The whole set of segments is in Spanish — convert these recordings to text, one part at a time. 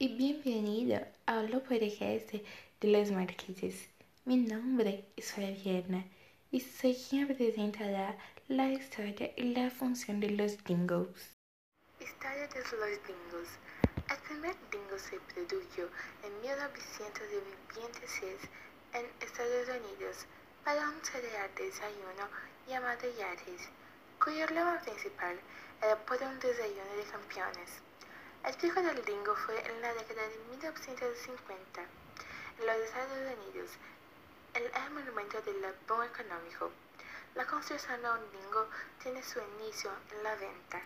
y bienvenido a los podcast de los marqueses. Mi nombre es Fabiana y soy quien presentará la historia y la función de los dingos. Historia de los dingos. El primer dingo se produjo en 1926 en Estados Unidos para un cereal desayuno llamado Yaris, cuyo lema principal era por un desayuno de campeones. El pico del dingo fue en la década de 1950 en los Estados Unidos, el monumento del boom económico. La construcción de un dingo tiene su inicio en la venta.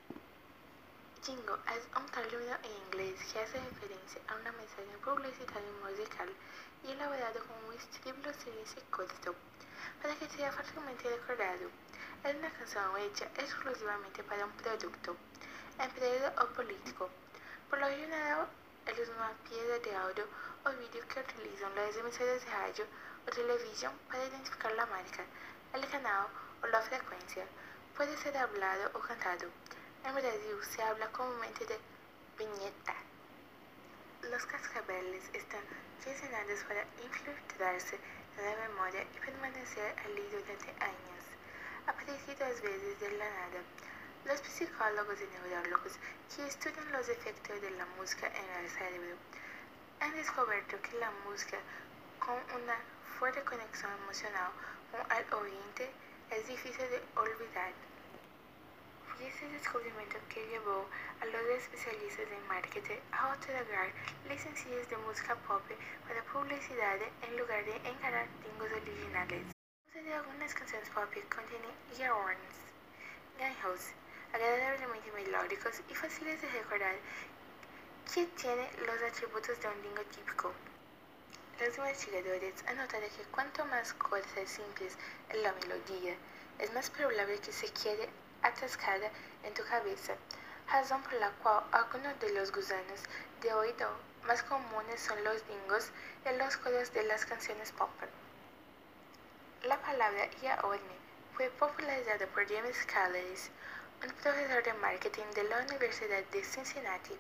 Jingo es un término en inglés que hace referencia a una mensaje publicitaria musical y elaborado con un estribillo series corto, para que sea fácilmente recordado. Es una canción hecha exclusivamente para un producto, empresa o político. Por lo general, una pieza de audio o vídeo que utilizan las emisoras de radio o televisión para identificar la marca, el canal o la frecuencia. Puede ser hablado o cantado. En Brasil se habla comúnmente de viñeta. Los cascabeles están diseñados para infiltrarse en la memoria y permanecer allí durante años. Aparecido veces de la nada. Los psicólogos y neurólogos que estudian los efectos de la música en el cerebro han descubierto que la música con una fuerte conexión emocional con el oyente es difícil de olvidar. Y ese descubrimiento que llevó a los especialistas en marketing a otorgar licencias de música pop para publicidad en lugar de encarar tingos originales. de algunas canciones pop contienen earworms, ganjos, agradablemente melódicos y fáciles de recordar que tienen los atributos de un dingo típico. Los investigadores han notado que cuanto más corta y simple es la melodía, es más probable que se quede atascada en tu cabeza, razón por la cual algunos de los gusanos de oído más comunes son los dingos y los coros de las canciones pop. La palabra yaorme fue popularizada por James Caleris, un profesor de marketing de la Universidad de Cincinnati,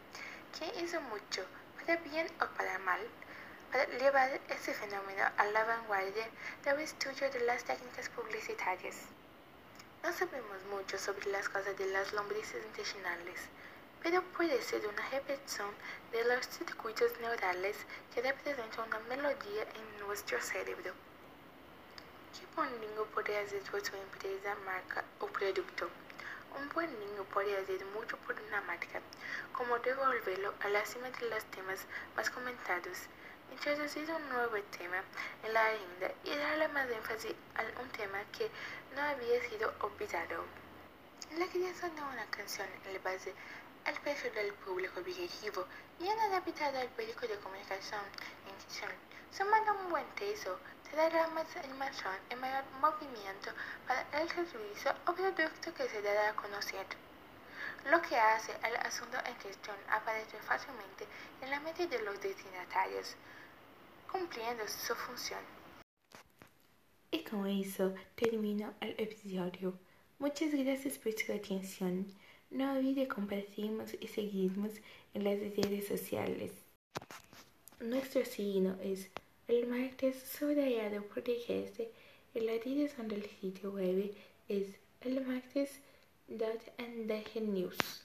que hizo mucho, para bien o para mal, para llevar este fenómeno a la vanguardia del estudio de las técnicas publicitarias. No sabemos mucho sobre las causas de las lombrices intestinales, pero puede ser una repetición de los circuitos neurales que representan una melodía en nuestro cerebro. ¿Qué buen podría hacer su empresa, marca o producto? Un buen niño puede hacer mucho por una marca, como devolverlo a la cima de los temas más comentados, introducir un nuevo tema en la agenda y darle más énfasis a un tema que no había sido olvidado. La creación de una canción en base al peso del público objetivo y en adaptada al periódico de comunicación en cuestión, sumando un buen texto dará más animación y mayor movimiento para el servicio o producto que se dará a conocer, lo que hace el asunto en cuestión aparecer fácilmente en la mente de los destinatarios, cumpliendo su función. Y con eso termino el episodio. Muchas gracias por su atención. No olvide compartirnos y seguirnos en las redes sociales. Nuestro signo es el martes subrayado por y la dirección del sitio web es elmartes.ndgnews.